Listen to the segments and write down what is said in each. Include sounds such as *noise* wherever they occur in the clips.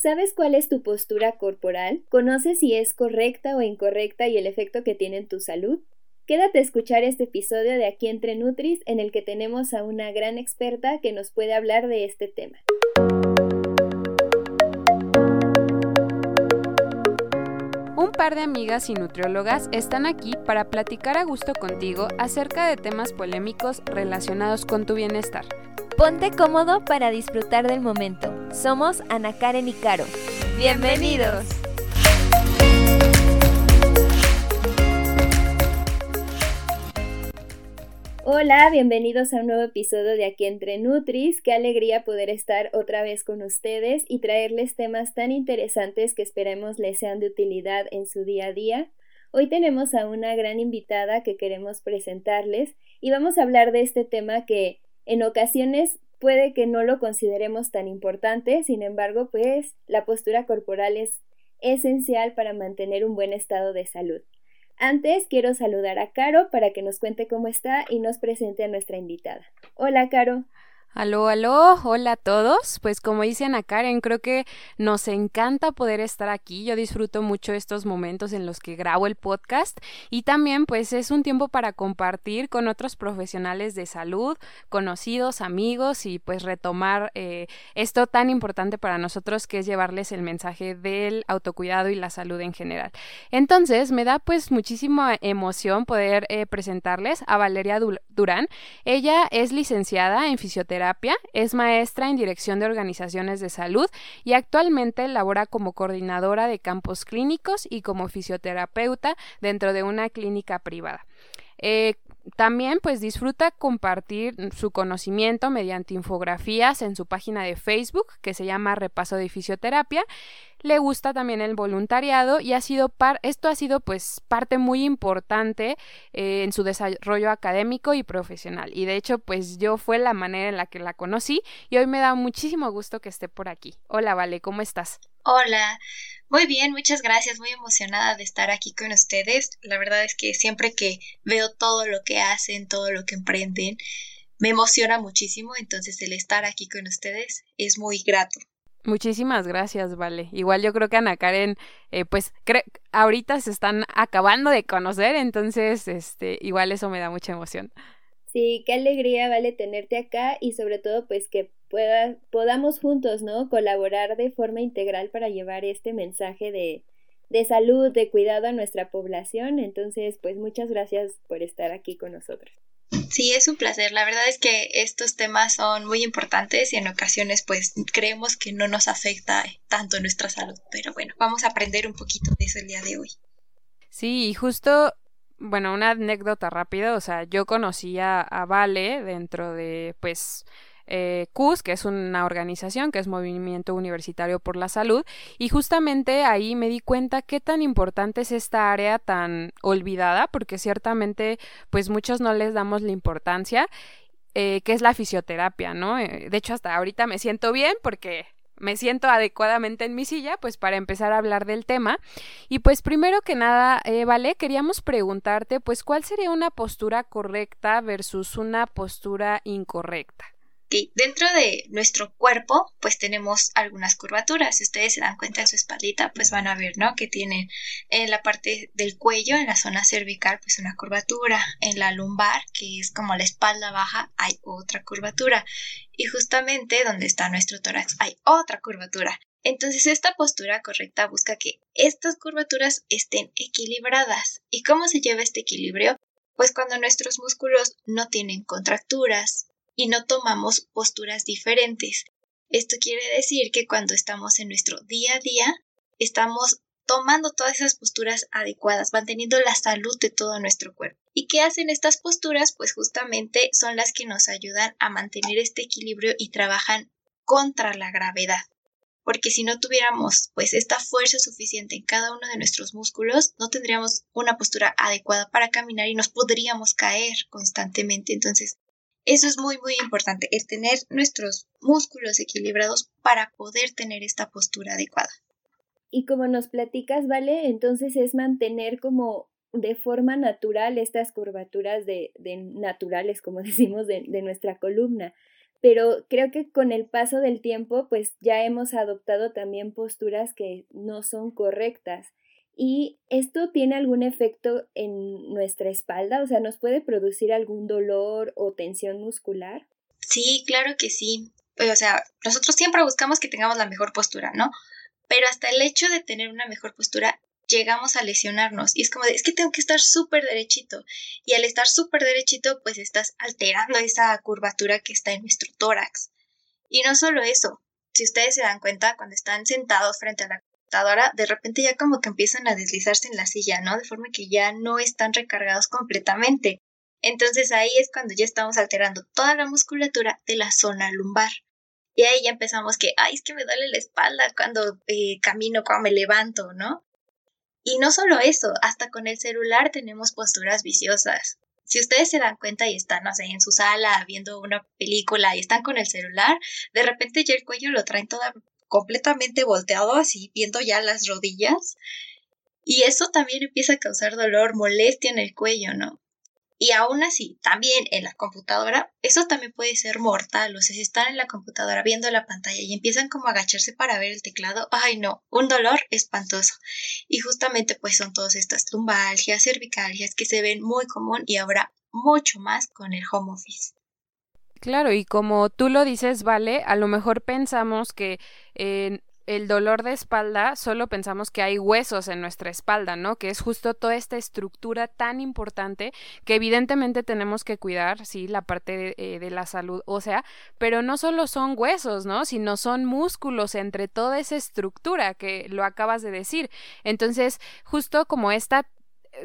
¿Sabes cuál es tu postura corporal? ¿Conoces si es correcta o incorrecta y el efecto que tiene en tu salud? Quédate a escuchar este episodio de Aquí entre Nutris en el que tenemos a una gran experta que nos puede hablar de este tema. Un par de amigas y nutriólogas están aquí para platicar a gusto contigo acerca de temas polémicos relacionados con tu bienestar. Ponte cómodo para disfrutar del momento. Somos Ana Karen y Caro. ¡Bienvenidos! Hola, bienvenidos a un nuevo episodio de Aquí entre Nutris. Qué alegría poder estar otra vez con ustedes y traerles temas tan interesantes que esperemos les sean de utilidad en su día a día. Hoy tenemos a una gran invitada que queremos presentarles y vamos a hablar de este tema que en ocasiones puede que no lo consideremos tan importante, sin embargo, pues la postura corporal es esencial para mantener un buen estado de salud. Antes quiero saludar a Caro para que nos cuente cómo está y nos presente a nuestra invitada. Hola, Caro. Aló, aló, hola a todos. Pues como dice Ana Karen, creo que nos encanta poder estar aquí. Yo disfruto mucho estos momentos en los que grabo el podcast y también pues es un tiempo para compartir con otros profesionales de salud, conocidos, amigos y pues retomar eh, esto tan importante para nosotros que es llevarles el mensaje del autocuidado y la salud en general. Entonces me da pues muchísima emoción poder eh, presentarles a Valeria Durán. Ella es licenciada en fisioterapia es maestra en dirección de organizaciones de salud y actualmente labora como coordinadora de campos clínicos y como fisioterapeuta dentro de una clínica privada. Eh, también pues disfruta compartir su conocimiento mediante infografías en su página de Facebook que se llama Repaso de Fisioterapia. Le gusta también el voluntariado y ha sido par esto ha sido pues parte muy importante eh, en su desarrollo académico y profesional. Y de hecho pues yo fue la manera en la que la conocí y hoy me da muchísimo gusto que esté por aquí. Hola, Vale, ¿cómo estás? Hola, muy bien, muchas gracias, muy emocionada de estar aquí con ustedes. La verdad es que siempre que veo todo lo que hacen, todo lo que emprenden, me emociona muchísimo, entonces el estar aquí con ustedes es muy grato. Muchísimas gracias, Vale. Igual yo creo que Ana Karen, eh, pues ahorita se están acabando de conocer, entonces, este, igual eso me da mucha emoción. Sí, qué alegría, Vale, tenerte acá y sobre todo, pues que pueda, podamos juntos, ¿no? Colaborar de forma integral para llevar este mensaje de, de salud, de cuidado a nuestra población. Entonces, pues muchas gracias por estar aquí con nosotros. Sí, es un placer. La verdad es que estos temas son muy importantes y en ocasiones pues creemos que no nos afecta tanto nuestra salud. Pero bueno, vamos a aprender un poquito de eso el día de hoy. Sí, y justo, bueno, una anécdota rápida, o sea, yo conocí a Vale dentro de pues eh, CUS, que es una organización que es Movimiento Universitario por la Salud, y justamente ahí me di cuenta qué tan importante es esta área tan olvidada, porque ciertamente pues muchos no les damos la importancia, eh, que es la fisioterapia, ¿no? Eh, de hecho, hasta ahorita me siento bien porque me siento adecuadamente en mi silla, pues para empezar a hablar del tema. Y pues primero que nada, eh, Vale, queríamos preguntarte, pues, ¿cuál sería una postura correcta versus una postura incorrecta? Dentro de nuestro cuerpo, pues tenemos algunas curvaturas. Si ustedes se dan cuenta en su espaldita, pues van a ver, ¿no? Que tienen en la parte del cuello, en la zona cervical, pues una curvatura. En la lumbar, que es como la espalda baja, hay otra curvatura. Y justamente donde está nuestro tórax hay otra curvatura. Entonces esta postura correcta busca que estas curvaturas estén equilibradas. ¿Y cómo se lleva este equilibrio? Pues cuando nuestros músculos no tienen contracturas, y no tomamos posturas diferentes. Esto quiere decir que cuando estamos en nuestro día a día, estamos tomando todas esas posturas adecuadas, manteniendo la salud de todo nuestro cuerpo. ¿Y qué hacen estas posturas? Pues justamente son las que nos ayudan a mantener este equilibrio y trabajan contra la gravedad. Porque si no tuviéramos pues esta fuerza suficiente en cada uno de nuestros músculos, no tendríamos una postura adecuada para caminar y nos podríamos caer constantemente. Entonces, eso es muy, muy importante, el tener nuestros músculos equilibrados para poder tener esta postura adecuada. Y como nos platicas, ¿vale? Entonces es mantener como de forma natural estas curvaturas de, naturales, como *laughs* decimos, de, de, nuestra columna. pero creo que con el paso del tiempo pues ya hemos adoptado también posturas que no son correctas. ¿Y esto tiene algún efecto en nuestra espalda? O sea, ¿nos puede producir algún dolor o tensión muscular? Sí, claro que sí. O sea, nosotros siempre buscamos que tengamos la mejor postura, ¿no? Pero hasta el hecho de tener una mejor postura llegamos a lesionarnos y es como de, es que tengo que estar súper derechito y al estar súper derechito pues estás alterando esa curvatura que está en nuestro tórax. Y no solo eso, si ustedes se dan cuenta cuando están sentados frente a la de repente ya como que empiezan a deslizarse en la silla, ¿no? De forma que ya no están recargados completamente. Entonces ahí es cuando ya estamos alterando toda la musculatura de la zona lumbar. Y ahí ya empezamos que, ay, es que me duele la espalda cuando eh, camino, cuando me levanto, ¿no? Y no solo eso, hasta con el celular tenemos posturas viciosas. Si ustedes se dan cuenta y están, no sé, en su sala viendo una película y están con el celular, de repente ya el cuello lo traen todo completamente volteado, así viendo ya las rodillas. Y eso también empieza a causar dolor, molestia en el cuello, ¿no? Y aún así, también en la computadora, eso también puede ser mortal. O sea, si están en la computadora viendo la pantalla y empiezan como a agacharse para ver el teclado, ay no, un dolor espantoso. Y justamente pues son todas estas lumbalgias, cervicalgias que se ven muy común y ahora mucho más con el home office. Claro, y como tú lo dices, vale, a lo mejor pensamos que en el dolor de espalda solo pensamos que hay huesos en nuestra espalda, ¿no? Que es justo toda esta estructura tan importante que evidentemente tenemos que cuidar, sí, la parte de, eh, de la salud ósea, pero no solo son huesos, ¿no? Sino son músculos entre toda esa estructura que lo acabas de decir. Entonces, justo como esta eh,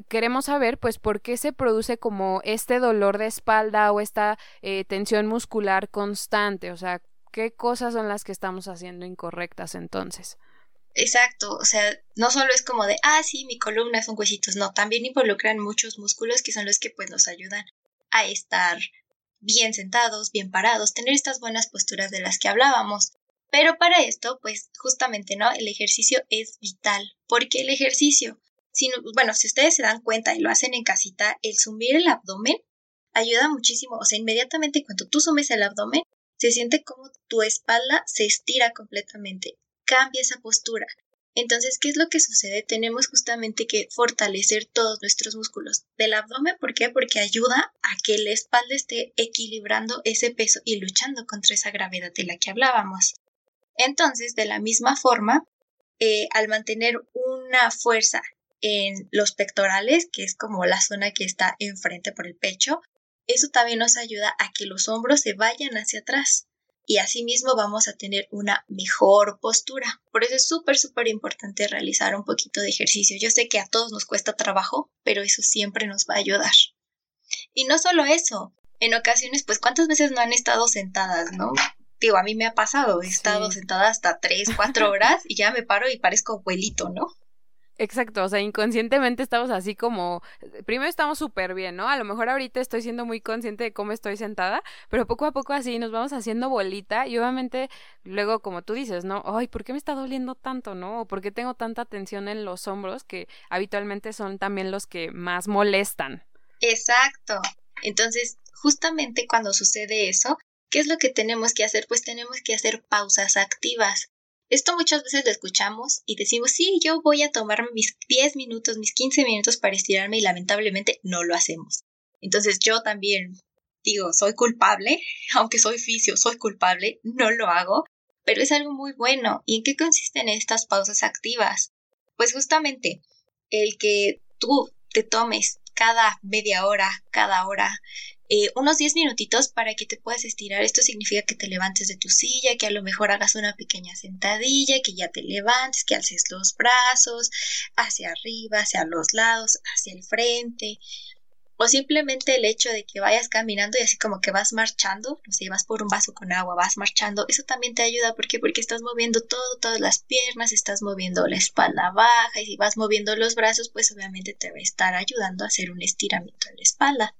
queremos saber pues por qué se produce como este dolor de espalda o esta eh, tensión muscular constante, o sea, ¿Qué cosas son las que estamos haciendo incorrectas entonces? Exacto, o sea, no solo es como de, ah, sí, mi columna son huesitos, no, también involucran muchos músculos que son los que pues nos ayudan a estar bien sentados, bien parados, tener estas buenas posturas de las que hablábamos. Pero para esto, pues justamente, ¿no? El ejercicio es vital. porque el ejercicio? Si, bueno, si ustedes se dan cuenta y lo hacen en casita, el sumir el abdomen ayuda muchísimo. O sea, inmediatamente cuando tú sumes el abdomen, se siente como tu espalda se estira completamente, cambia esa postura. Entonces, ¿qué es lo que sucede? Tenemos justamente que fortalecer todos nuestros músculos del abdomen. ¿Por qué? Porque ayuda a que la espalda esté equilibrando ese peso y luchando contra esa gravedad de la que hablábamos. Entonces, de la misma forma, eh, al mantener una fuerza en los pectorales, que es como la zona que está enfrente por el pecho, eso también nos ayuda a que los hombros se vayan hacia atrás y asimismo vamos a tener una mejor postura. Por eso es súper, súper importante realizar un poquito de ejercicio. Yo sé que a todos nos cuesta trabajo, pero eso siempre nos va a ayudar. Y no solo eso, en ocasiones, pues, ¿cuántas veces no han estado sentadas, no? Digo, a mí me ha pasado, he estado sentada hasta tres, cuatro horas y ya me paro y parezco abuelito, ¿no? Exacto, o sea, inconscientemente estamos así como, primero estamos súper bien, ¿no? A lo mejor ahorita estoy siendo muy consciente de cómo estoy sentada, pero poco a poco así nos vamos haciendo bolita y obviamente luego como tú dices, ¿no? Ay, ¿por qué me está doliendo tanto, no? ¿O por qué tengo tanta tensión en los hombros que habitualmente son también los que más molestan? Exacto. Entonces, justamente cuando sucede eso, ¿qué es lo que tenemos que hacer? Pues tenemos que hacer pausas activas. Esto muchas veces lo escuchamos y decimos, sí, yo voy a tomarme mis 10 minutos, mis 15 minutos para estirarme y lamentablemente no lo hacemos. Entonces yo también digo, soy culpable, *laughs* aunque soy fisio, soy culpable, no lo hago, pero es algo muy bueno. ¿Y en qué consisten estas pausas activas? Pues justamente el que tú te tomes cada media hora, cada hora, eh, unos 10 minutitos para que te puedas estirar. Esto significa que te levantes de tu silla, que a lo mejor hagas una pequeña sentadilla, que ya te levantes, que alces los brazos hacia arriba, hacia los lados, hacia el frente. O simplemente el hecho de que vayas caminando y así como que vas marchando, no sé, vas por un vaso con agua, vas marchando, eso también te ayuda. ¿Por qué? Porque estás moviendo todo, todas las piernas, estás moviendo la espalda baja y si vas moviendo los brazos, pues obviamente te va a estar ayudando a hacer un estiramiento en la espalda.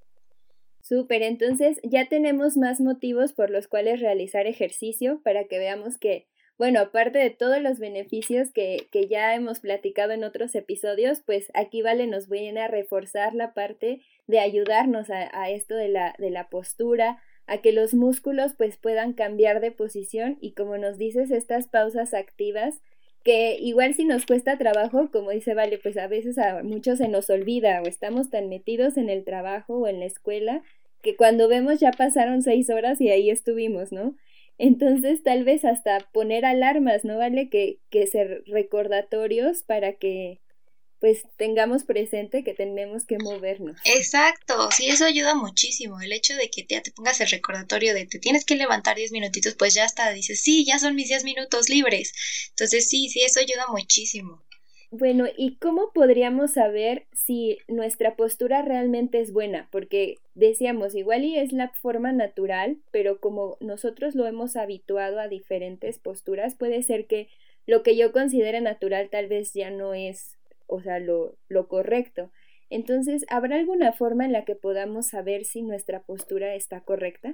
Súper, entonces ya tenemos más motivos por los cuales realizar ejercicio para que veamos que, bueno, aparte de todos los beneficios que, que ya hemos platicado en otros episodios, pues aquí vale nos viene a reforzar la parte de ayudarnos a, a esto de la, de la postura, a que los músculos pues puedan cambiar de posición y como nos dices estas pausas activas que igual si nos cuesta trabajo, como dice Vale, pues a veces a muchos se nos olvida o estamos tan metidos en el trabajo o en la escuela que cuando vemos ya pasaron seis horas y ahí estuvimos, ¿no? Entonces tal vez hasta poner alarmas, ¿no? Vale que, que ser recordatorios para que pues tengamos presente que tenemos que movernos. Exacto, sí, eso ayuda muchísimo. El hecho de que ya te pongas el recordatorio de te tienes que levantar 10 minutitos, pues ya está, dices, sí, ya son mis 10 minutos libres. Entonces sí, sí, eso ayuda muchísimo. Bueno, ¿y cómo podríamos saber si nuestra postura realmente es buena? Porque decíamos, igual y es la forma natural, pero como nosotros lo hemos habituado a diferentes posturas, puede ser que lo que yo considere natural tal vez ya no es o sea, lo, lo correcto. Entonces, ¿habrá alguna forma en la que podamos saber si nuestra postura está correcta?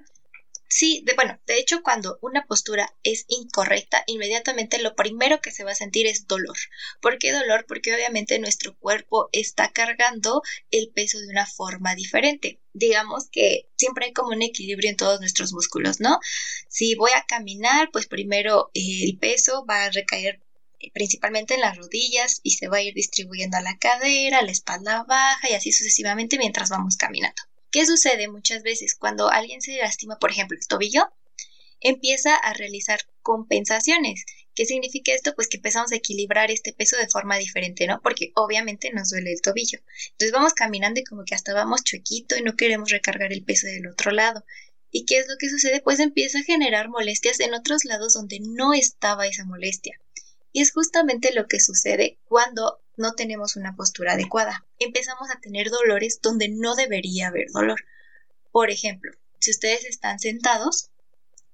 Sí, de, bueno, de hecho cuando una postura es incorrecta, inmediatamente lo primero que se va a sentir es dolor. ¿Por qué dolor? Porque obviamente nuestro cuerpo está cargando el peso de una forma diferente. Digamos que siempre hay como un equilibrio en todos nuestros músculos, ¿no? Si voy a caminar, pues primero el peso va a recaer principalmente en las rodillas y se va a ir distribuyendo a la cadera, a la espalda baja y así sucesivamente mientras vamos caminando. ¿Qué sucede muchas veces cuando alguien se lastima, por ejemplo, el tobillo? Empieza a realizar compensaciones. ¿Qué significa esto? Pues que empezamos a equilibrar este peso de forma diferente, ¿no? Porque obviamente nos duele el tobillo. Entonces vamos caminando y como que hasta vamos chuequito y no queremos recargar el peso del otro lado. ¿Y qué es lo que sucede? Pues empieza a generar molestias en otros lados donde no estaba esa molestia. Y es justamente lo que sucede cuando no tenemos una postura adecuada. Empezamos a tener dolores donde no debería haber dolor. Por ejemplo, si ustedes están sentados,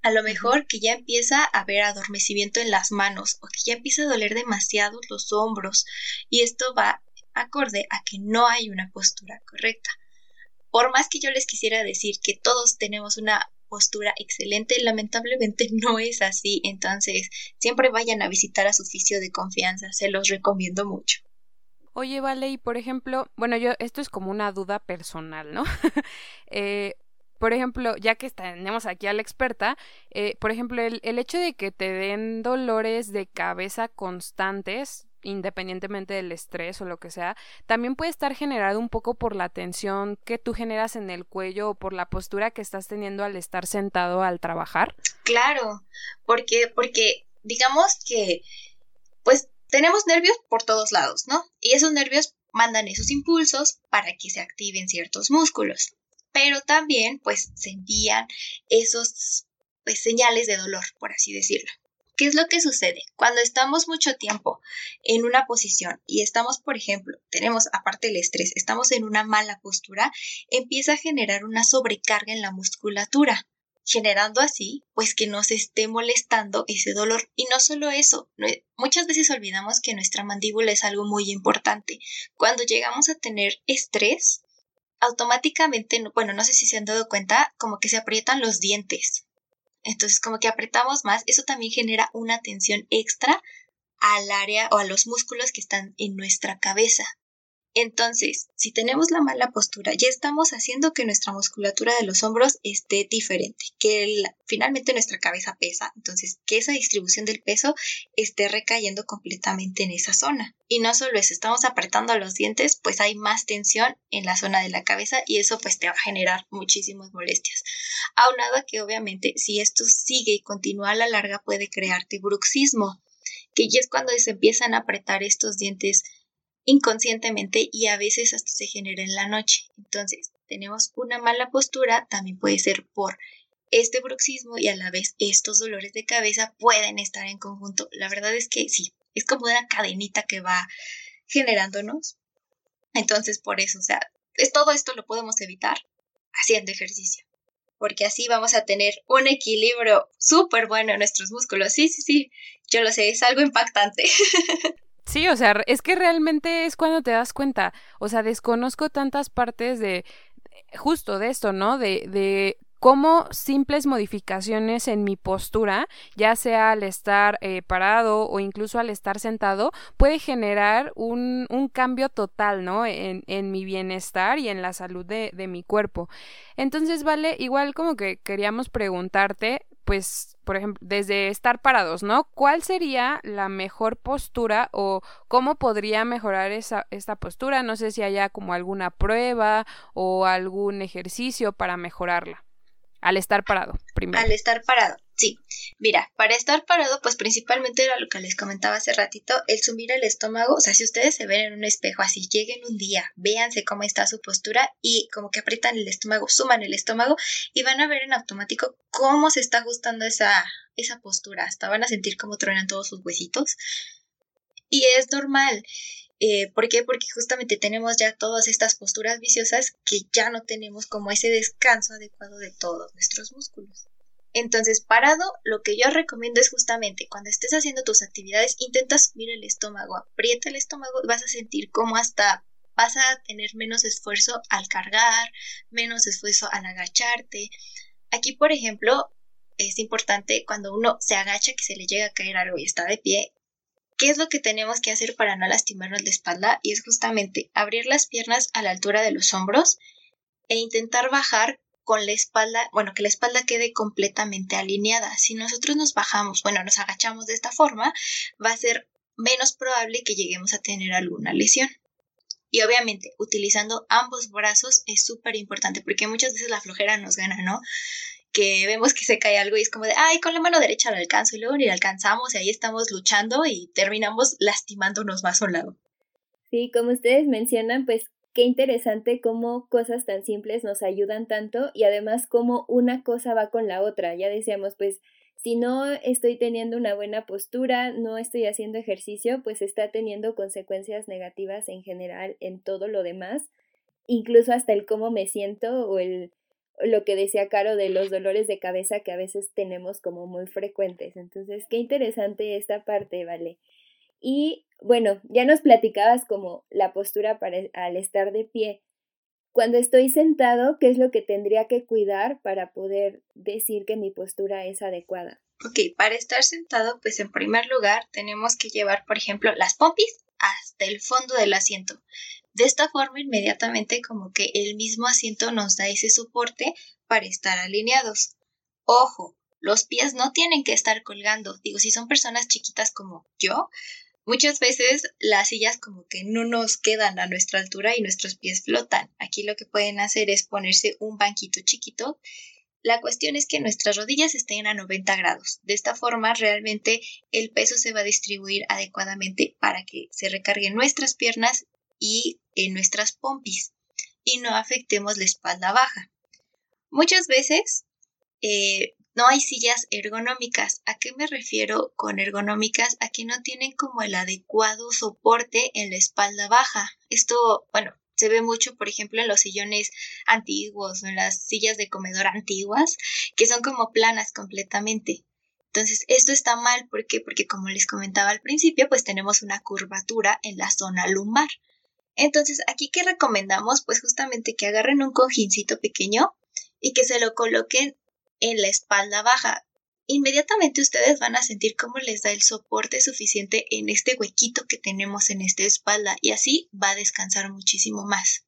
a lo mejor que ya empieza a haber adormecimiento en las manos o que ya empieza a doler demasiado los hombros y esto va acorde a que no hay una postura correcta. Por más que yo les quisiera decir que todos tenemos una postura excelente, lamentablemente *laughs* no es así, entonces siempre vayan a visitar a su oficio de confianza, se los recomiendo mucho. Oye, vale, y por ejemplo, bueno, yo, esto es como una duda personal, ¿no? *laughs* eh, por ejemplo, ya que tenemos aquí a la experta, eh, por ejemplo, el, el, hecho de que te den dolores de cabeza constantes, independientemente del estrés o lo que sea, también puede estar generado un poco por la tensión que tú generas en el cuello o por la postura que estás teniendo al estar sentado al trabajar. Claro, porque, porque digamos que, pues tenemos nervios por todos lados, ¿no? Y esos nervios mandan esos impulsos para que se activen ciertos músculos. Pero también, pues, se envían esos pues, señales de dolor, por así decirlo. ¿Qué es lo que sucede? Cuando estamos mucho tiempo en una posición y estamos, por ejemplo, tenemos aparte el estrés, estamos en una mala postura, empieza a generar una sobrecarga en la musculatura, generando así, pues que nos esté molestando ese dolor. Y no solo eso, muchas veces olvidamos que nuestra mandíbula es algo muy importante. Cuando llegamos a tener estrés, automáticamente, bueno, no sé si se han dado cuenta, como que se aprietan los dientes. Entonces, como que apretamos más, eso también genera una tensión extra al área o a los músculos que están en nuestra cabeza. Entonces, si tenemos la mala postura, ya estamos haciendo que nuestra musculatura de los hombros esté diferente, que finalmente nuestra cabeza pesa, entonces que esa distribución del peso esté recayendo completamente en esa zona. Y no solo eso, estamos apretando los dientes, pues hay más tensión en la zona de la cabeza y eso pues te va a generar muchísimas molestias. Aunado a que obviamente si esto sigue y continúa a la larga puede crearte bruxismo, que ya es cuando se empiezan a apretar estos dientes inconscientemente y a veces hasta se genera en la noche. Entonces, tenemos una mala postura, también puede ser por este bruxismo y a la vez estos dolores de cabeza pueden estar en conjunto. La verdad es que sí, es como una cadenita que va generándonos. Entonces, por eso, o sea, es, todo esto lo podemos evitar haciendo ejercicio. Porque así vamos a tener un equilibrio súper bueno en nuestros músculos. Sí, sí, sí, yo lo sé, es algo impactante. *laughs* Sí, o sea, es que realmente es cuando te das cuenta, o sea, desconozco tantas partes de justo de esto, ¿no? De, de cómo simples modificaciones en mi postura, ya sea al estar eh, parado o incluso al estar sentado, puede generar un, un cambio total, ¿no? En, en, mi bienestar y en la salud de, de mi cuerpo. Entonces, vale, igual como que queríamos preguntarte, pues, por ejemplo, desde estar parados, ¿no? ¿Cuál sería la mejor postura o cómo podría mejorar esa, esta postura? No sé si haya como alguna prueba o algún ejercicio para mejorarla. Al estar parado, primero. Al estar parado, sí. Mira, para estar parado, pues principalmente era lo que les comentaba hace ratito, el sumir el estómago. O sea, si ustedes se ven en un espejo así, lleguen un día, véanse cómo está su postura y como que aprietan el estómago, suman el estómago y van a ver en automático cómo se está ajustando esa, esa postura. Hasta van a sentir cómo truenan todos sus huesitos. Y es normal. Eh, ¿Por qué? Porque justamente tenemos ya todas estas posturas viciosas que ya no tenemos como ese descanso adecuado de todos nuestros músculos. Entonces, parado, lo que yo recomiendo es justamente cuando estés haciendo tus actividades, intenta subir el estómago, aprieta el estómago vas a sentir como hasta vas a tener menos esfuerzo al cargar, menos esfuerzo al agacharte. Aquí, por ejemplo, es importante cuando uno se agacha que se le llega a caer algo y está de pie, ¿Qué es lo que tenemos que hacer para no lastimarnos la espalda? Y es justamente abrir las piernas a la altura de los hombros e intentar bajar con la espalda, bueno, que la espalda quede completamente alineada. Si nosotros nos bajamos, bueno, nos agachamos de esta forma, va a ser menos probable que lleguemos a tener alguna lesión. Y obviamente, utilizando ambos brazos es súper importante porque muchas veces la flojera nos gana, ¿no? Que vemos que se cae algo y es como de, ay, con la mano derecha lo alcanzo y luego ni lo alcanzamos y ahí estamos luchando y terminamos lastimándonos más a un lado. Sí, como ustedes mencionan, pues qué interesante cómo cosas tan simples nos ayudan tanto y además cómo una cosa va con la otra. Ya decíamos, pues si no estoy teniendo una buena postura, no estoy haciendo ejercicio, pues está teniendo consecuencias negativas en general en todo lo demás, incluso hasta el cómo me siento o el lo que decía Caro de los dolores de cabeza que a veces tenemos como muy frecuentes. Entonces, qué interesante esta parte, ¿vale? Y bueno, ya nos platicabas como la postura para, al estar de pie. Cuando estoy sentado, ¿qué es lo que tendría que cuidar para poder decir que mi postura es adecuada? Ok, para estar sentado, pues en primer lugar tenemos que llevar, por ejemplo, las pompis hasta el fondo del asiento. De esta forma, inmediatamente como que el mismo asiento nos da ese soporte para estar alineados. Ojo, los pies no tienen que estar colgando. Digo, si son personas chiquitas como yo, muchas veces las sillas como que no nos quedan a nuestra altura y nuestros pies flotan. Aquí lo que pueden hacer es ponerse un banquito chiquito. La cuestión es que nuestras rodillas estén a 90 grados. De esta forma, realmente el peso se va a distribuir adecuadamente para que se recarguen nuestras piernas y en nuestras pompis y no afectemos la espalda baja. Muchas veces eh, no hay sillas ergonómicas. ¿A qué me refiero con ergonómicas? A que no tienen como el adecuado soporte en la espalda baja. Esto, bueno, se ve mucho, por ejemplo, en los sillones antiguos o en las sillas de comedor antiguas, que son como planas completamente. Entonces, esto está mal, ¿por qué? Porque como les comentaba al principio, pues tenemos una curvatura en la zona lumbar. Entonces, aquí que recomendamos, pues justamente que agarren un cojincito pequeño y que se lo coloquen en la espalda baja. Inmediatamente ustedes van a sentir cómo les da el soporte suficiente en este huequito que tenemos en esta espalda y así va a descansar muchísimo más.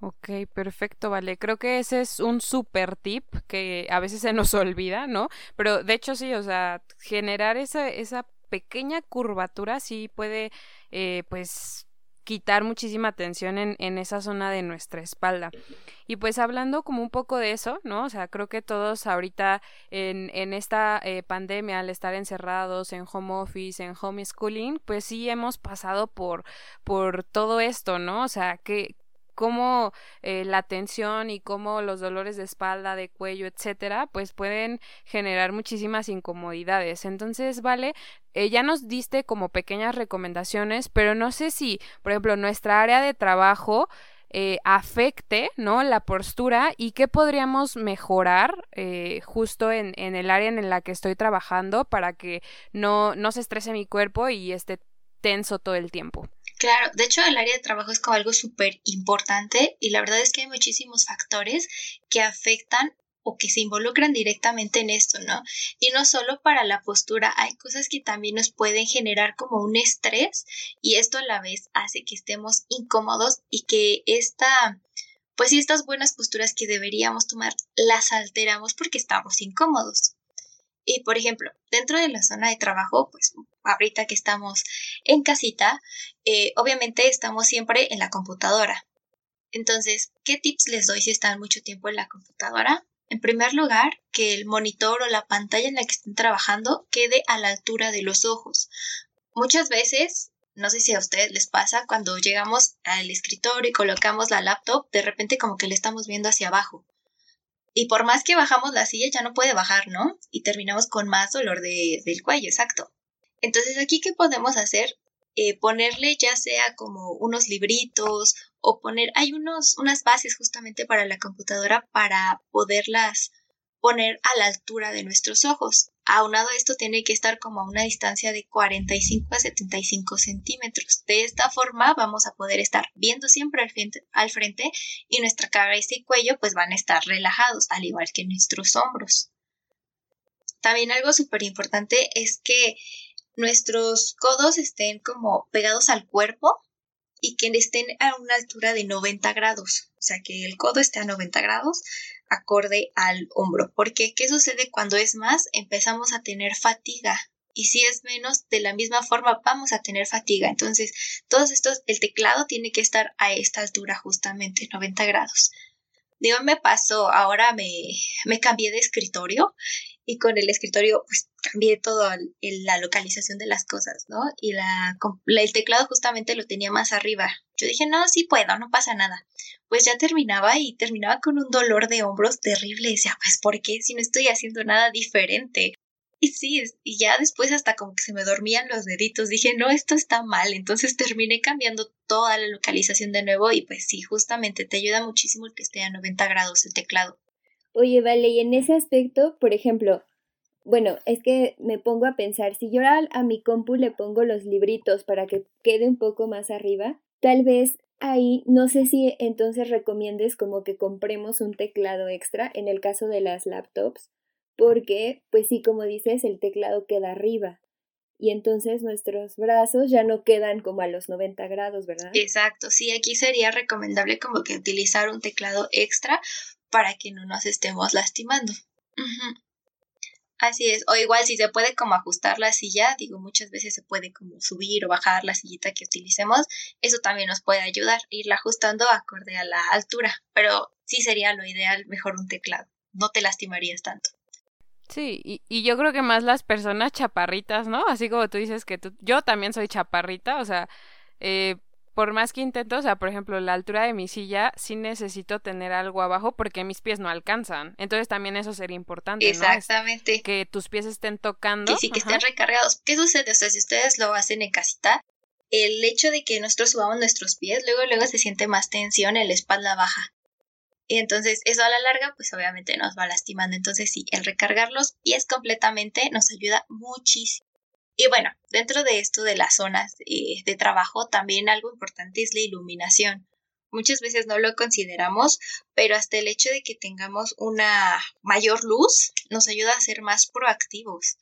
Ok, perfecto, vale. Creo que ese es un super tip que a veces se nos *laughs* olvida, ¿no? Pero de hecho sí, o sea, generar esa, esa pequeña curvatura sí puede, eh, pues, quitar muchísima tensión en, en, esa zona de nuestra espalda. Y pues hablando como un poco de eso, ¿no? O sea, creo que todos ahorita en, en esta eh, pandemia, al estar encerrados en home office, en homeschooling, pues sí hemos pasado por, por todo esto, ¿no? O sea, que cómo eh, la tensión y cómo los dolores de espalda, de cuello, etcétera, pues pueden generar muchísimas incomodidades. Entonces, vale, eh, ya nos diste como pequeñas recomendaciones, pero no sé si, por ejemplo, nuestra área de trabajo eh, afecte, ¿no? La postura y qué podríamos mejorar eh, justo en, el área en la que estoy trabajando para que no, no se estrese mi cuerpo y esté tenso todo el tiempo. Claro, de hecho el área de trabajo es como algo súper importante y la verdad es que hay muchísimos factores que afectan o que se involucran directamente en esto, ¿no? Y no solo para la postura, hay cosas que también nos pueden generar como un estrés y esto a la vez hace que estemos incómodos y que esta, pues estas buenas posturas que deberíamos tomar las alteramos porque estamos incómodos. Y por ejemplo, dentro de la zona de trabajo, pues ahorita que estamos en casita, eh, obviamente estamos siempre en la computadora. Entonces, ¿qué tips les doy si están mucho tiempo en la computadora? En primer lugar, que el monitor o la pantalla en la que estén trabajando quede a la altura de los ojos. Muchas veces, no sé si a ustedes les pasa, cuando llegamos al escritorio y colocamos la laptop, de repente como que le estamos viendo hacia abajo. Y por más que bajamos la silla, ya no puede bajar, ¿no? Y terminamos con más dolor de, del cuello, exacto. Entonces, aquí, ¿qué podemos hacer? Eh, ponerle ya sea como unos libritos o poner, hay unos, unas bases justamente para la computadora para poderlas poner a la altura de nuestros ojos. Aunado a esto tiene que estar como a una distancia de 45 a 75 centímetros. De esta forma vamos a poder estar viendo siempre al frente, al frente y nuestra cabeza y cuello pues van a estar relajados, al igual que nuestros hombros. También algo súper importante es que nuestros codos estén como pegados al cuerpo y que estén a una altura de 90 grados, o sea, que el codo esté a 90 grados acorde al hombro, porque ¿qué sucede cuando es más? Empezamos a tener fatiga y si es menos, de la misma forma vamos a tener fatiga. Entonces, todos estos, el teclado tiene que estar a esta altura justamente, 90 grados. Digo, me pasó, ahora me, me cambié de escritorio y con el escritorio pues cambié todo la localización de las cosas, ¿no? Y la, el teclado justamente lo tenía más arriba. Yo dije, no, sí puedo, no pasa nada. Pues ya terminaba y terminaba con un dolor de hombros terrible. Decía, pues ¿por qué si no estoy haciendo nada diferente? Y sí, y ya después hasta como que se me dormían los deditos, dije, no, esto está mal, entonces terminé cambiando toda la localización de nuevo y pues sí, justamente te ayuda muchísimo el que esté a 90 grados el teclado. Oye, vale, y en ese aspecto, por ejemplo, bueno, es que me pongo a pensar, si yo a, mi compu le pongo los libritos para que quede un poco más arriba, tal vez ahí no sé si entonces recomiendes como que compremos un teclado extra en el caso de las laptops, porque pues sí, como dices, el teclado queda arriba y entonces nuestros brazos ya no quedan como a los 90 grados, ¿verdad? Exacto, sí, aquí sería recomendable como que utilizar un teclado extra para que no nos estemos lastimando. Así es, o igual si se puede como ajustar la silla, digo, muchas veces se puede como subir o bajar la sillita que utilicemos, eso también nos puede ayudar, irla ajustando acorde a la altura, pero sí sería lo ideal mejor un teclado, no te lastimarías tanto. Sí, y, y yo creo que más las personas chaparritas, ¿no? Así como tú dices que tú, yo también soy chaparrita, o sea, eh, por más que intento, o sea, por ejemplo, la altura de mi silla, sí necesito tener algo abajo porque mis pies no alcanzan. Entonces también eso sería importante. Exactamente. que tus pies estén tocando. Y sí, que estén recargados. ¿Qué sucede? O sea, si ustedes lo hacen en casita, el hecho de que nosotros subamos nuestros pies, luego, luego se siente más tensión en la espalda baja. Y entonces eso a la larga, pues obviamente nos va lastimando. Entonces sí, el recargar los pies completamente nos ayuda muchísimo. Y bueno, dentro de esto de las zonas eh, de trabajo, también algo importante es la iluminación. Muchas veces no lo consideramos, pero hasta el hecho de que tengamos una mayor luz nos ayuda a ser más proactivos.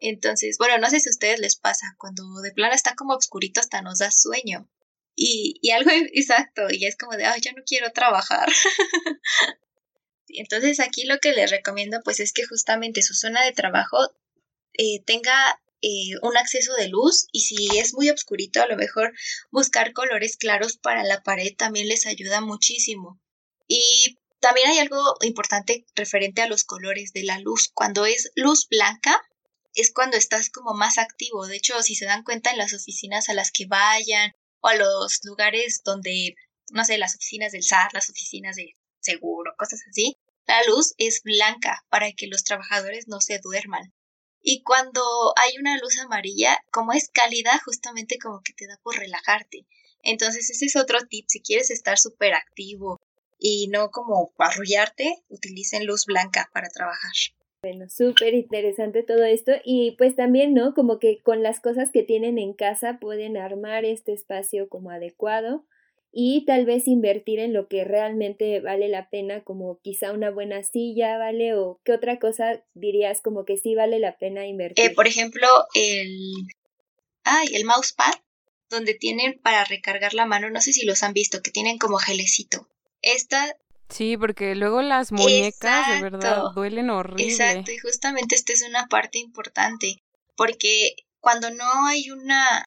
Entonces, bueno, no sé si a ustedes les pasa, cuando de plano está como oscurito hasta nos da sueño. Y, y algo *laughs* exacto, y es como de, ay, yo no quiero trabajar. *laughs* Entonces aquí lo que les recomiendo pues es que justamente su zona de trabajo eh, tenga eh, un acceso de luz y si es muy oscurito a lo mejor buscar colores claros para la pared también les ayuda muchísimo. Y también hay algo importante referente a los colores de la luz. Cuando es luz blanca es cuando estás como más activo. De hecho, si se dan cuenta en las oficinas a las que vayan o a los lugares donde, no sé, las oficinas del SAR, las oficinas de seguro, cosas así, la luz es blanca para que los trabajadores no se duerman. Y cuando hay una luz amarilla, como es cálida, justamente como que te da por relajarte. Entonces ese es otro tip. Si quieres estar súper activo y no como arrullarte, utilicen luz blanca para trabajar. Bueno, súper interesante todo esto y pues también, ¿no? Como que con las cosas que tienen en casa pueden armar este espacio como adecuado y tal vez invertir en lo que realmente vale la pena, como quizá una buena silla, ¿vale? O qué otra cosa dirías como que sí vale la pena invertir. Eh, por ejemplo, el, ay, el mousepad, donde tienen para recargar la mano, no sé si los han visto, que tienen como gelecito. Esta Sí, porque luego las muñecas de verdad duelen horrible. Exacto, y justamente esta es una parte importante, porque cuando no hay una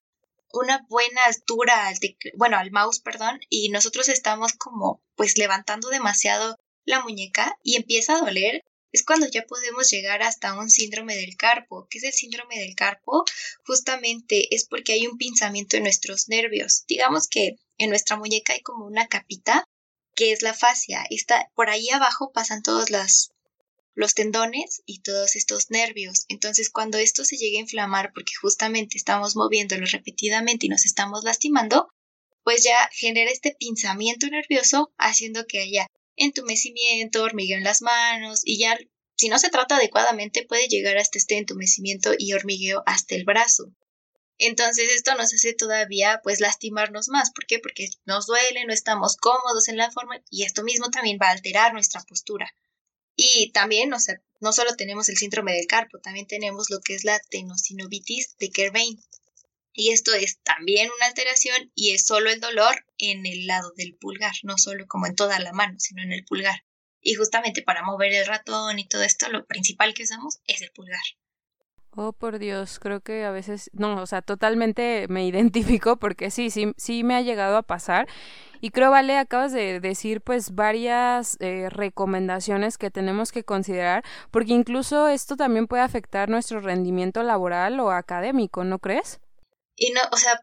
una buena altura al bueno, al mouse, perdón, y nosotros estamos como pues levantando demasiado la muñeca y empieza a doler, es cuando ya podemos llegar hasta un síndrome del carpo. ¿Qué es el síndrome del carpo? Justamente es porque hay un pinzamiento en nuestros nervios. Digamos que en nuestra muñeca hay como una capita que es la fascia. Está, por ahí abajo pasan todos las, los tendones y todos estos nervios. Entonces, cuando esto se llega a inflamar porque justamente estamos moviéndolo repetidamente y nos estamos lastimando, pues ya genera este pinzamiento nervioso haciendo que haya entumecimiento, hormigueo en las manos y ya si no se trata adecuadamente puede llegar hasta este entumecimiento y hormigueo hasta el brazo. Entonces esto nos hace todavía pues lastimarnos más. ¿Por qué? Porque nos duele, no estamos cómodos en la forma y esto mismo también va a alterar nuestra postura. Y también, o sea, no solo tenemos el síndrome del carpo, también tenemos lo que es la tenosinovitis de Kerbein. Y esto es también una alteración y es solo el dolor en el lado del pulgar, no solo como en toda la mano, sino en el pulgar. Y justamente para mover el ratón y todo esto, lo principal que usamos es el pulgar. Oh, por Dios, creo que a veces, no, o sea, totalmente me *laughs* identifico porque sí, sí, sí me ha llegado a pasar. Y creo, Vale, acabas de decir pues varias eh, recomendaciones que tenemos que considerar, porque incluso esto también puede afectar nuestro rendimiento laboral o académico, ¿no crees? Y no, o sea,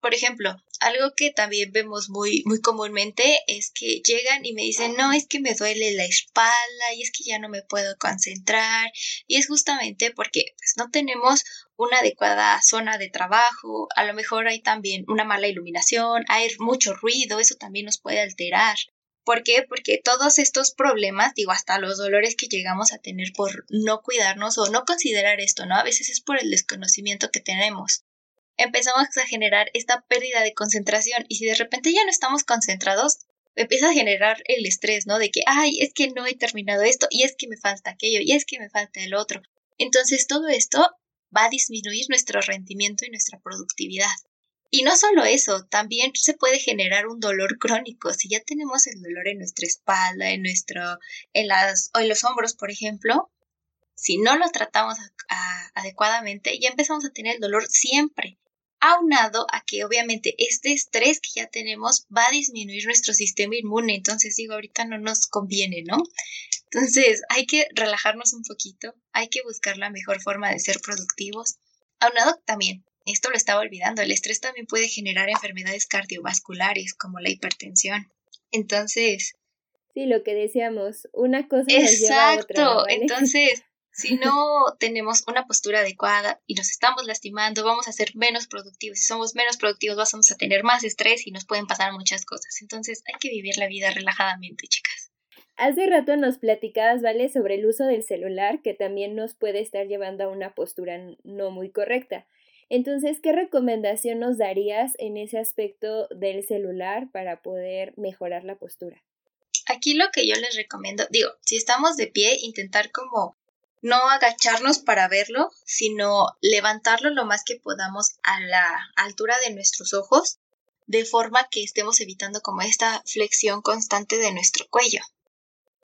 por ejemplo, algo que también vemos muy, muy comúnmente es que llegan y me dicen, no, es que me duele la espalda y es que ya no me puedo concentrar. Y es justamente porque pues, no tenemos una adecuada zona de trabajo, a lo mejor hay también una mala iluminación, hay mucho ruido, eso también nos puede alterar. ¿Por qué? Porque todos estos problemas, digo, hasta los dolores que llegamos a tener por no cuidarnos o no considerar esto, ¿no? A veces es por el desconocimiento que tenemos empezamos a generar esta pérdida de concentración y si de repente ya no estamos concentrados, empieza a generar el estrés, ¿no? De que, ay, es que no he terminado esto y es que me falta aquello y es que me falta el otro. Entonces todo esto va a disminuir nuestro rendimiento y nuestra productividad. Y no solo eso, también se puede generar un dolor crónico. Si ya tenemos el dolor en nuestra espalda, en nuestro, en las, o en los hombros, por ejemplo, si no lo tratamos adecuadamente, ya empezamos a tener el dolor siempre aunado a que obviamente este estrés que ya tenemos va a disminuir nuestro sistema inmune, entonces digo, ahorita no nos conviene, ¿no? Entonces hay que relajarnos un poquito, hay que buscar la mejor forma de ser productivos. Aunado también, esto lo estaba olvidando, el estrés también puede generar enfermedades cardiovasculares como la hipertensión. Entonces... Sí, lo que decíamos, una cosa nos lleva a otra. entonces si no tenemos una postura adecuada y nos estamos lastimando, vamos a ser menos productivos. Si somos menos productivos, vamos a tener más estrés y nos pueden pasar muchas cosas. Entonces hay que vivir la vida relajadamente, chicas. Hace rato nos platicabas, ¿vale?, sobre el uso del celular, que también nos puede estar llevando a una postura no muy correcta. Entonces, ¿qué recomendación nos darías en ese aspecto del celular para poder mejorar la postura? Aquí lo que yo les recomiendo, digo, si estamos de pie, intentar como no agacharnos para verlo, sino levantarlo lo más que podamos a la altura de nuestros ojos, de forma que estemos evitando como esta flexión constante de nuestro cuello.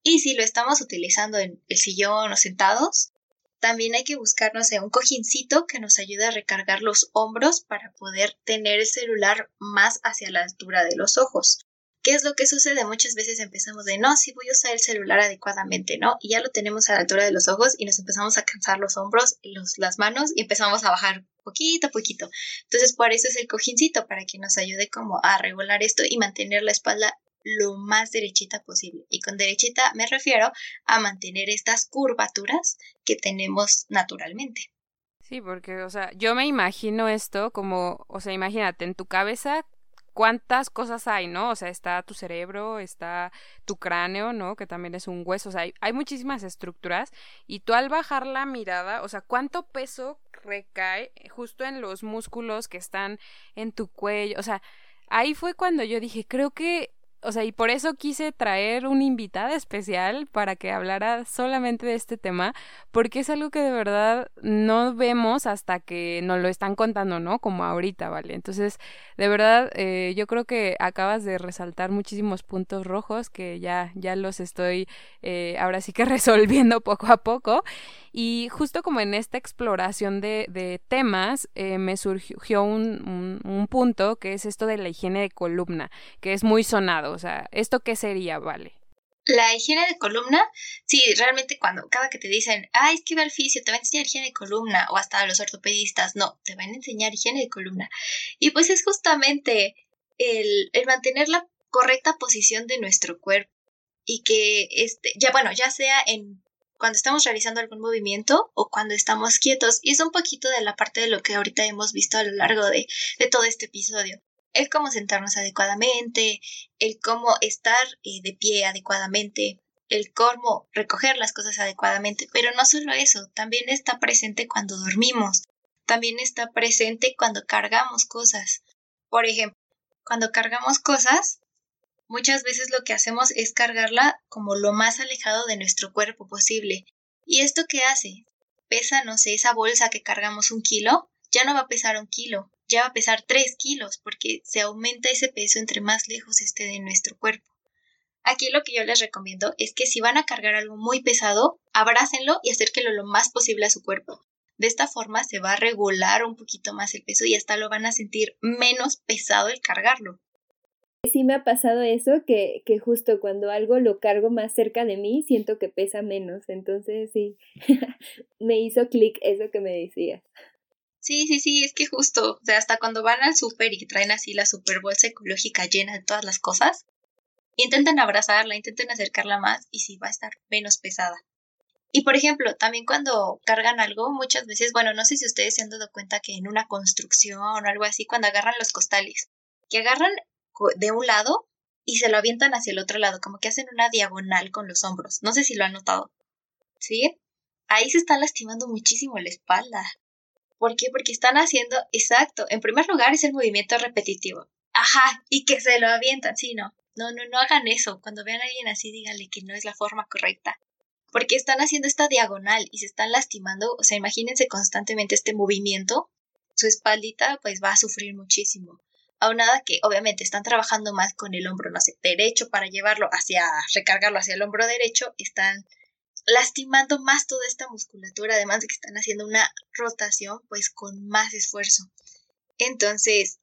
Y si lo estamos utilizando en el sillón o sentados, también hay que buscarnos un cojincito que nos ayude a recargar los hombros para poder tener el celular más hacia la altura de los ojos. ¿Qué es lo que sucede? Muchas veces empezamos de, no, sí voy a usar el celular adecuadamente, ¿no? Y ya lo tenemos a la altura de los ojos y nos empezamos a cansar los hombros, los, las manos y empezamos a bajar poquito a poquito. Entonces, por eso es el cojincito, para que nos ayude como a regular esto y mantener la espalda lo más derechita posible. Y con derechita me refiero a mantener estas curvaturas que tenemos naturalmente. Sí, porque, o sea, yo me imagino esto como, o sea, imagínate, en tu cabeza cuántas cosas hay, ¿no? O sea, está tu cerebro, está tu cráneo, ¿no? Que también es un hueso, o sea, hay, muchísimas estructuras y tú al bajar la mirada, o sea, cuánto peso recae justo en los músculos que están en tu cuello, o sea, ahí fue cuando yo dije, creo que o sea, y por eso quise traer una invitada especial para que hablara solamente de este tema, porque es algo que de verdad no vemos hasta que nos lo están contando, ¿no? Como ahorita, ¿vale? Entonces, de verdad, eh, yo creo que acabas de resaltar muchísimos puntos rojos que ya, ya los estoy eh, ahora sí que *laughs* resolviendo poco a poco. Y justo como en esta exploración de, temas, eh, me surgió un, un, punto que es esto de la higiene de columna, que es muy sonado. O sea, ¿esto qué sería, Vale? La higiene de columna, sí, realmente cuando cada que te dicen, ah, es que va al fisio, te va a enseñar higiene de columna, o hasta los ortopedistas, no, te van a enseñar higiene de columna. Y pues es justamente el, el mantener la correcta posición de nuestro cuerpo y que este, ya bueno, ya sea en cuando estamos realizando algún movimiento o cuando estamos quietos. Y es un poquito de la parte de lo que ahorita hemos visto a lo largo de, de todo este episodio. El cómo sentarnos adecuadamente, el cómo estar eh, de pie adecuadamente, el cómo recoger las cosas adecuadamente. Pero no solo eso, también está presente cuando dormimos, también está presente cuando cargamos cosas. Por ejemplo, cuando cargamos cosas, Muchas veces lo que hacemos es cargarla como lo más alejado de nuestro cuerpo posible. ¿Y esto qué hace? Pesa, no sé, esa bolsa que cargamos un kilo, ya no va a pesar un kilo, ya va a pesar tres kilos, porque se aumenta ese peso entre más lejos esté de nuestro cuerpo. Aquí lo que yo les recomiendo es que si van a cargar algo muy pesado, abrácenlo y acérquenlo lo más posible a su cuerpo. De esta forma se va a regular un poquito más el peso y hasta lo van a sentir menos pesado el cargarlo. Sí me ha pasado eso, que, que justo cuando algo lo cargo más cerca de mí, siento que pesa menos. Entonces sí, *laughs* me hizo clic eso que me decías. Sí, sí, sí, es que justo, o sea, hasta cuando van al súper y traen así la super bolsa ecológica llena de todas las cosas, intenten abrazarla, intenten acercarla más y sí va a estar menos pesada. Y por ejemplo, también cuando cargan algo, muchas veces, bueno, no sé si ustedes se han dado cuenta que en una construcción o algo así, cuando agarran los costales, que agarran de un lado y se lo avientan hacia el otro lado, como que hacen una diagonal con los hombros. No sé si lo han notado. ¿Sí? Ahí se está lastimando muchísimo la espalda. ¿Por qué? Porque están haciendo, exacto, en primer lugar es el movimiento repetitivo. Ajá, y que se lo avientan, sí, no. No, no, no hagan eso. Cuando vean a alguien así, díganle que no es la forma correcta. Porque están haciendo esta diagonal y se están lastimando. O sea, imagínense constantemente este movimiento. Su espaldita pues va a sufrir muchísimo aunada que obviamente están trabajando más con el hombro, no sé, derecho para llevarlo hacia, recargarlo hacia el hombro derecho, están lastimando más toda esta musculatura, además de que están haciendo una rotación pues con más esfuerzo. Entonces,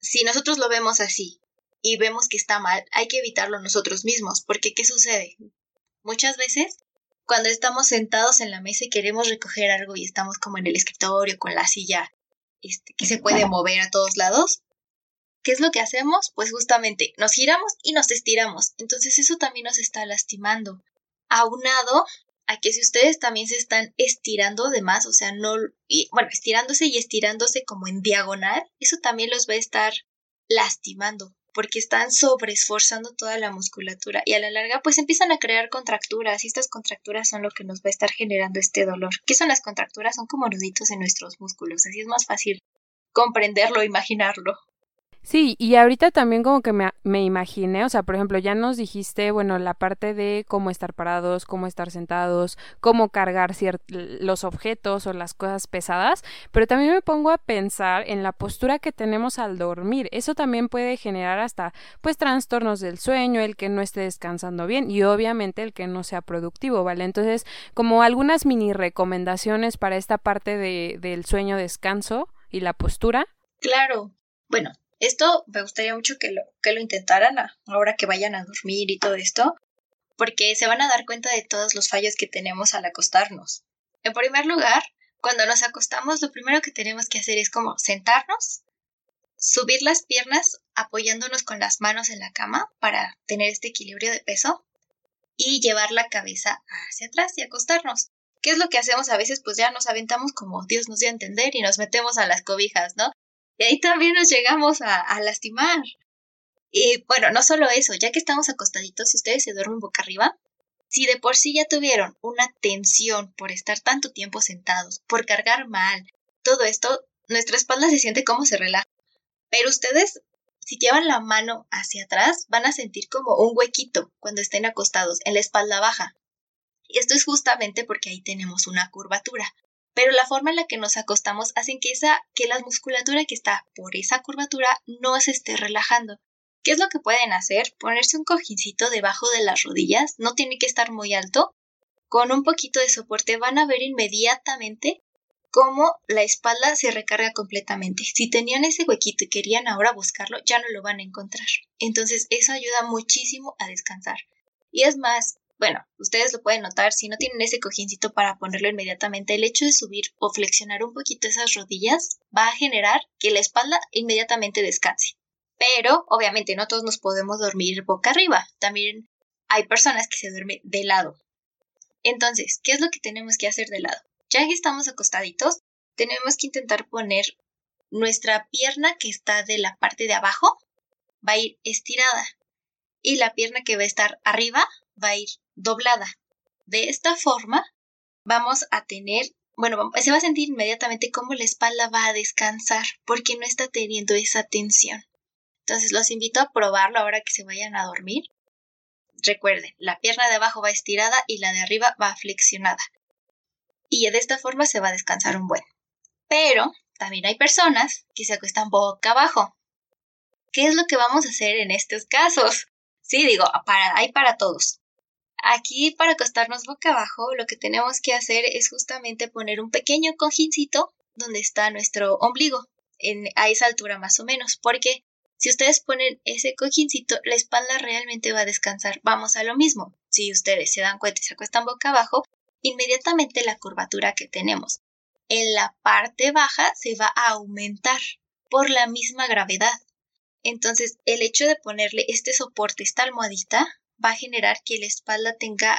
si nosotros lo vemos así y vemos que está mal, hay que evitarlo nosotros mismos, porque ¿qué sucede? Muchas veces cuando estamos sentados en la mesa y queremos recoger algo y estamos como en el escritorio con la silla este, que se puede mover a todos lados, ¿Qué es lo que hacemos? Pues justamente nos giramos y nos estiramos. Entonces eso también nos está lastimando. Aunado a que si ustedes también se están estirando de más, o sea, no, y, bueno, estirándose y estirándose como en diagonal, eso también los va a estar lastimando porque están sobreesforzando toda la musculatura y a la larga pues empiezan a crear contracturas y estas contracturas son lo que nos va a estar generando este dolor. ¿Qué son las contracturas? Son como nuditos en nuestros músculos, así es más fácil comprenderlo, imaginarlo. Sí, y ahorita también como que me, me, imaginé, o sea, por ejemplo, ya nos dijiste, bueno, la parte de cómo estar parados, cómo estar sentados, cómo cargar los objetos o las cosas pesadas, pero también me pongo a pensar en la postura que tenemos al dormir. Eso también puede generar hasta, pues, trastornos del sueño, el que no esté descansando bien y obviamente el que no sea productivo, ¿vale? Entonces, como algunas mini recomendaciones para esta parte de, del sueño, descanso y la postura. Claro. Bueno, esto me gustaría mucho que lo, que lo intentaran ahora que vayan a dormir y todo esto, porque se van a dar cuenta de todos los fallos que tenemos al acostarnos. En primer lugar, cuando nos acostamos, lo primero que tenemos que hacer es como sentarnos, subir las piernas apoyándonos con las manos en la cama para tener este equilibrio de peso y llevar la cabeza hacia atrás y acostarnos. ¿Qué es lo que hacemos a veces? Pues ya nos aventamos como Dios nos dio a entender y nos metemos a las cobijas, ¿no? Y ahí también nos llegamos a, lastimar. Y bueno, no solo eso, ya que estamos acostaditos, si ustedes se duermen boca arriba, si de por sí ya tuvieron una tensión por estar tanto tiempo sentados, por cargar mal, todo esto, nuestra espalda se siente como se relaja. Pero ustedes si llevan la mano hacia atrás, van a sentir como un huequito cuando estén acostados en la espalda baja. Y esto es justamente porque ahí tenemos una curvatura. Pero la forma en la que nos acostamos hace que esa, que la musculatura que está por esa curvatura no se esté relajando. ¿Qué es lo que pueden hacer? Ponerse un cojincito debajo de las rodillas, no tiene que estar muy alto. Con un poquito de soporte van a ver inmediatamente cómo la espalda se recarga completamente. Si tenían ese huequito y querían ahora buscarlo, ya no lo van a encontrar. Entonces eso ayuda muchísimo a descansar. Y es más, bueno, ustedes lo pueden notar, si no tienen ese cojincito para ponerlo inmediatamente, el hecho de subir o flexionar un poquito esas rodillas va a generar que la espalda inmediatamente descanse. Pero, obviamente, no todos nos podemos dormir boca arriba. También hay personas que se duermen de lado. Entonces, ¿qué es lo que tenemos que hacer de lado? Ya que estamos acostaditos, tenemos que intentar poner nuestra pierna que está de la parte de abajo, va a ir estirada y la pierna que va a estar arriba va a ir doblada. De esta forma, vamos a tener, bueno, se va a sentir inmediatamente cómo la espalda va a descansar porque no está teniendo esa tensión. Entonces los invito a probarlo ahora que se vayan a dormir. Recuerden, la pierna de abajo va estirada y la de arriba va flexionada y de esta forma se va a descansar un buen. Pero también hay personas que se acuestan boca abajo. ¿Qué es lo que vamos a hacer en estos casos? Sí, digo, para, hay para todos. Aquí para acostarnos boca abajo lo que tenemos que hacer es justamente poner un pequeño cojincito donde está nuestro ombligo, en, a esa altura más o menos, porque si ustedes ponen ese cojincito, la espalda realmente va a descansar. Vamos a lo mismo. Si ustedes se dan cuenta y se acuestan boca abajo, inmediatamente la curvatura que tenemos en la parte baja se va a aumentar por la misma gravedad. Entonces, el hecho de ponerle este soporte, esta almohadita, va a generar que la espalda tenga,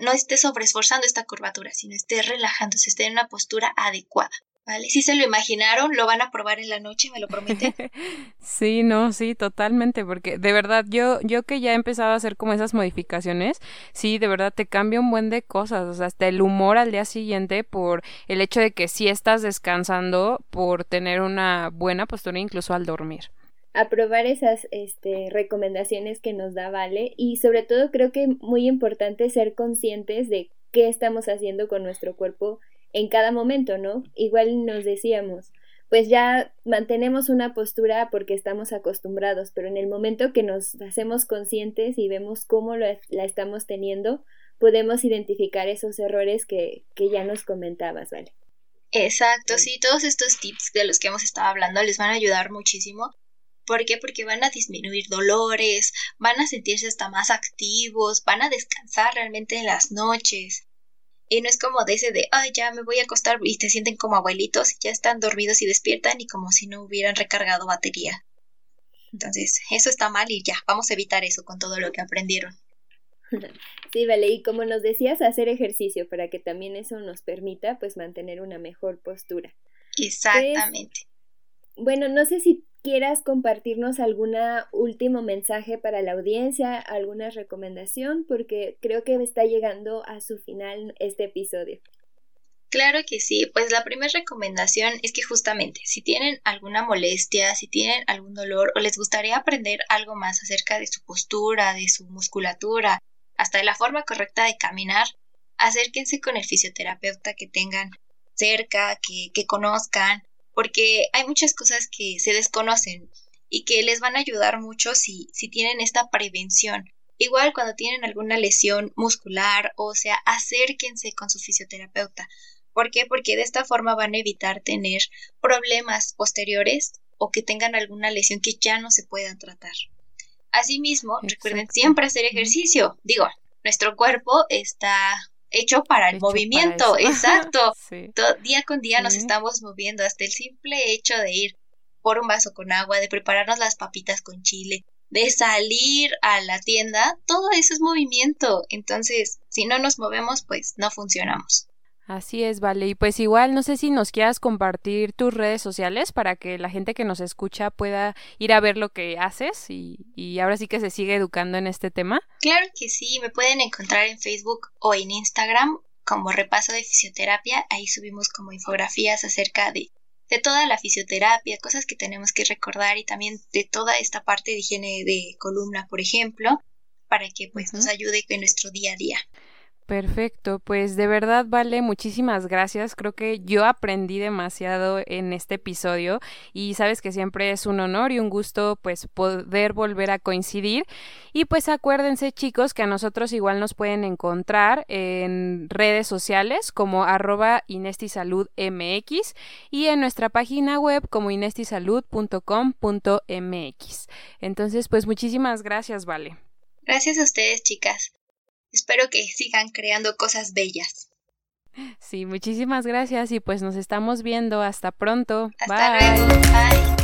no esté sobreesforzando esta curvatura, sino esté relajándose, esté en una postura adecuada. ¿Vale? Si se lo imaginaron, lo van a probar en la noche, me lo prometen. *laughs* sí, no, sí, totalmente, porque de verdad yo yo que ya he empezado a hacer como esas modificaciones, sí, de verdad te cambia un buen de cosas, o sea, hasta el humor al día siguiente por el hecho de que sí estás descansando por tener una buena postura incluso al dormir aprobar esas este, recomendaciones que nos da Vale y sobre todo creo que muy importante ser conscientes de qué estamos haciendo con nuestro cuerpo en cada momento, ¿no? Igual nos decíamos, pues ya mantenemos una postura porque estamos acostumbrados, pero en el momento que nos hacemos conscientes y vemos cómo la estamos teniendo, podemos identificar esos errores que, que ya nos comentabas, ¿vale? Exacto, sí, todos estos tips de los que hemos estado hablando les van a ayudar muchísimo. ¿Por qué? Porque van a disminuir dolores, van a sentirse hasta más activos, van a descansar realmente en las noches. Y no es como de ese de, ay, ya me voy a acostar y te sienten como abuelitos, ya están dormidos y despiertan y como si no hubieran recargado batería. Entonces, eso está mal y ya, vamos a evitar eso con todo lo que aprendieron. *laughs* Sí, vale, y como nos decías, hacer ejercicio para que también eso nos permita pues mantener una mejor postura. Exactamente. bueno, no sé si quieras compartirnos algún último mensaje para la audiencia, alguna recomendación, porque creo que está llegando a su final este episodio. Claro que sí, pues la primera recomendación es que justamente si tienen alguna molestia, si tienen algún dolor o les gustaría aprender algo más acerca de su postura, de su musculatura, hasta de la forma correcta de caminar, acérquense con el fisioterapeuta que tengan cerca, que, que conozcan, porque hay muchas cosas que se desconocen y que les van a ayudar mucho si, si tienen esta prevención. Igual cuando tienen alguna lesión muscular, o sea, acérquense con su fisioterapeuta. ¿Por qué? Porque de esta forma van a evitar tener problemas posteriores o que tengan alguna lesión que ya no se puedan tratar. Asimismo, recuerden siempre hacer ejercicio. Digo, nuestro cuerpo está hecho para el movimiento, *laughs* exacto. día con día nos estamos moviendo, hasta el simple hecho de ir por un vaso con agua, de prepararnos las papitas con chile, de salir a la tienda, todo eso es movimiento. Entonces, si no nos movemos, pues no funcionamos. Así es, vale. Y pues igual, no sé si nos quieras compartir tus redes sociales para que la gente que nos escucha pueda ir a ver lo que haces y, y ahora sí que se sigue educando en este tema. Claro que sí, me pueden encontrar en Facebook o en Instagram como repaso de fisioterapia. Ahí subimos como infografías acerca de de toda la fisioterapia, cosas que tenemos que recordar y también de toda esta parte de higiene de columna, por ejemplo, para que pues nos ayude en nuestro día a día. Perfecto, pues de verdad vale, muchísimas gracias. Creo que yo aprendí demasiado en este episodio y sabes que siempre es un honor y un gusto pues poder volver a coincidir. Y pues acuérdense chicos que a nosotros igual nos pueden encontrar en redes sociales como arroba inestisaludmx y en nuestra página web como inestisalud.com.mx. Entonces pues muchísimas gracias, vale. Gracias a ustedes chicas. Espero que sigan creando cosas bellas. Sí, muchísimas gracias y pues nos estamos viendo. Hasta pronto. Hasta luego. Bye.